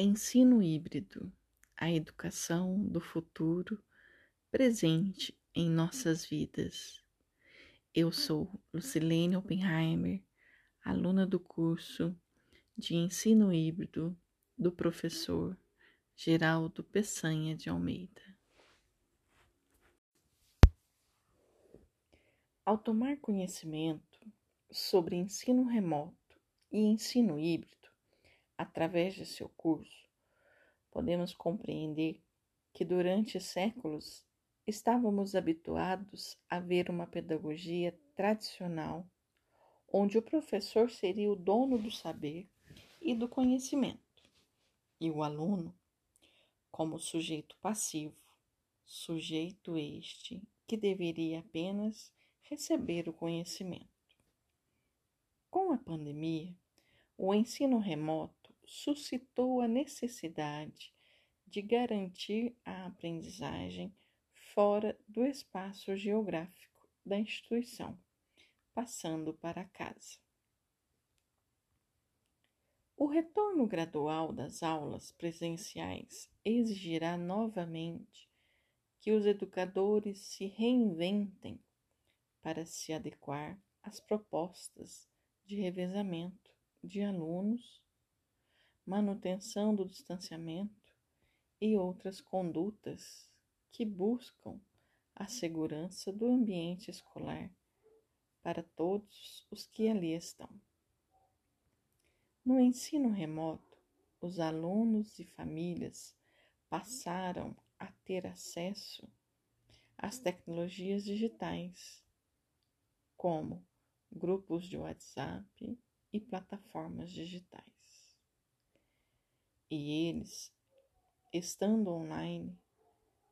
Ensino híbrido, a educação do futuro presente em nossas vidas. Eu sou Lucilene Oppenheimer, aluna do curso de ensino híbrido do professor Geraldo Peçanha de Almeida. Ao tomar conhecimento sobre ensino remoto e ensino híbrido, através de seu curso, podemos compreender que durante séculos estávamos habituados a ver uma pedagogia tradicional, onde o professor seria o dono do saber e do conhecimento, e o aluno como sujeito passivo, sujeito este que deveria apenas receber o conhecimento. Com a pandemia, o ensino remoto suscitou a necessidade de garantir a aprendizagem fora do espaço geográfico da instituição, passando para casa. O retorno gradual das aulas presenciais exigirá novamente que os educadores se reinventem para se adequar às propostas de revezamento de alunos manutenção do distanciamento e outras condutas que buscam a segurança do ambiente escolar para todos os que ali estão. No ensino remoto, os alunos e famílias passaram a ter acesso às tecnologias digitais, como grupos de WhatsApp e plataformas digitais e eles, estando online,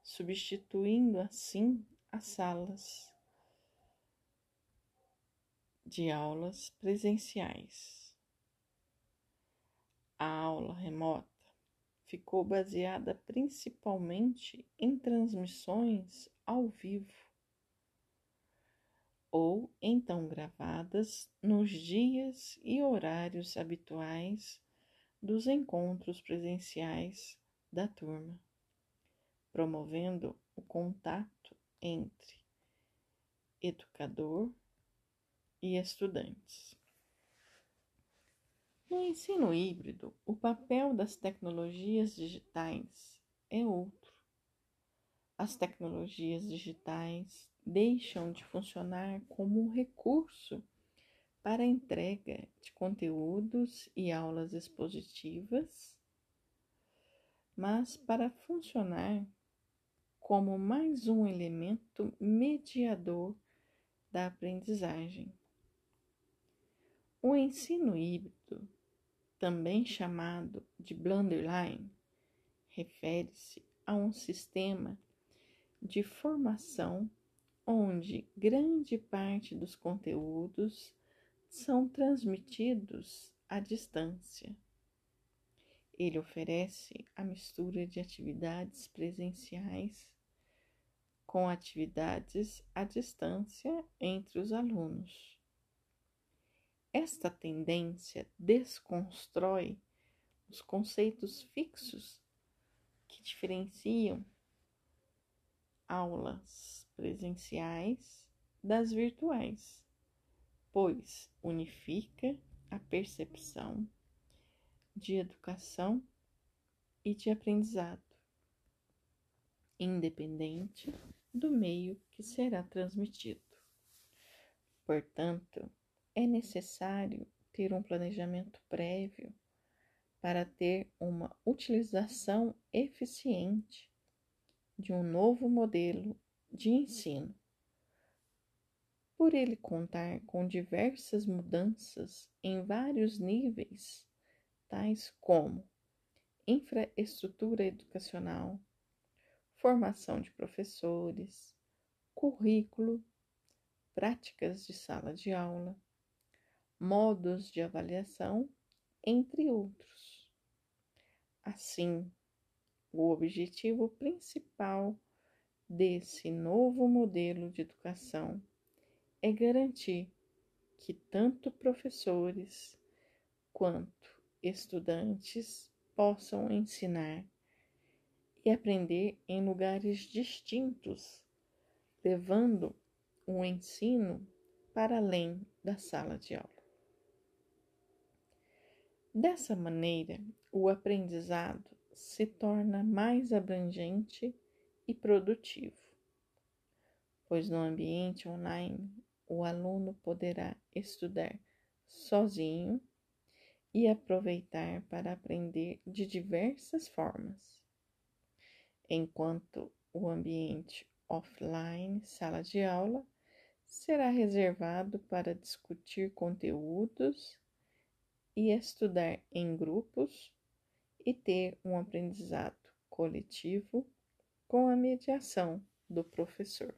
substituindo assim as salas de aulas presenciais. A aula remota ficou baseada principalmente em transmissões ao vivo ou então gravadas nos dias e horários habituais dos encontros presenciais da turma, promovendo o contato entre educador e estudantes. No ensino híbrido, o papel das tecnologias digitais é outro. As tecnologias digitais deixam de funcionar como um recurso para a entrega de conteúdos e aulas expositivas, mas para funcionar como mais um elemento mediador da aprendizagem. O ensino híbrido, também chamado de Blunderline, refere-se a um sistema de formação onde grande parte dos conteúdos são transmitidos à distância. Ele oferece a mistura de atividades presenciais com atividades à distância entre os alunos. Esta tendência desconstrói os conceitos fixos que diferenciam aulas presenciais das virtuais pois unifica a percepção de educação e de aprendizado, independente do meio que será transmitido. Portanto, é necessário ter um planejamento prévio para ter uma utilização eficiente de um novo modelo de ensino por ele contar com diversas mudanças em vários níveis, tais como infraestrutura educacional, formação de professores, currículo, práticas de sala de aula, modos de avaliação, entre outros. Assim, o objetivo principal desse novo modelo de educação é garantir que tanto professores quanto estudantes possam ensinar e aprender em lugares distintos, levando o ensino para além da sala de aula. Dessa maneira, o aprendizado se torna mais abrangente e produtivo, pois no ambiente online o aluno poderá estudar sozinho e aproveitar para aprender de diversas formas, enquanto o ambiente offline, sala de aula, será reservado para discutir conteúdos e estudar em grupos e ter um aprendizado coletivo com a mediação do professor.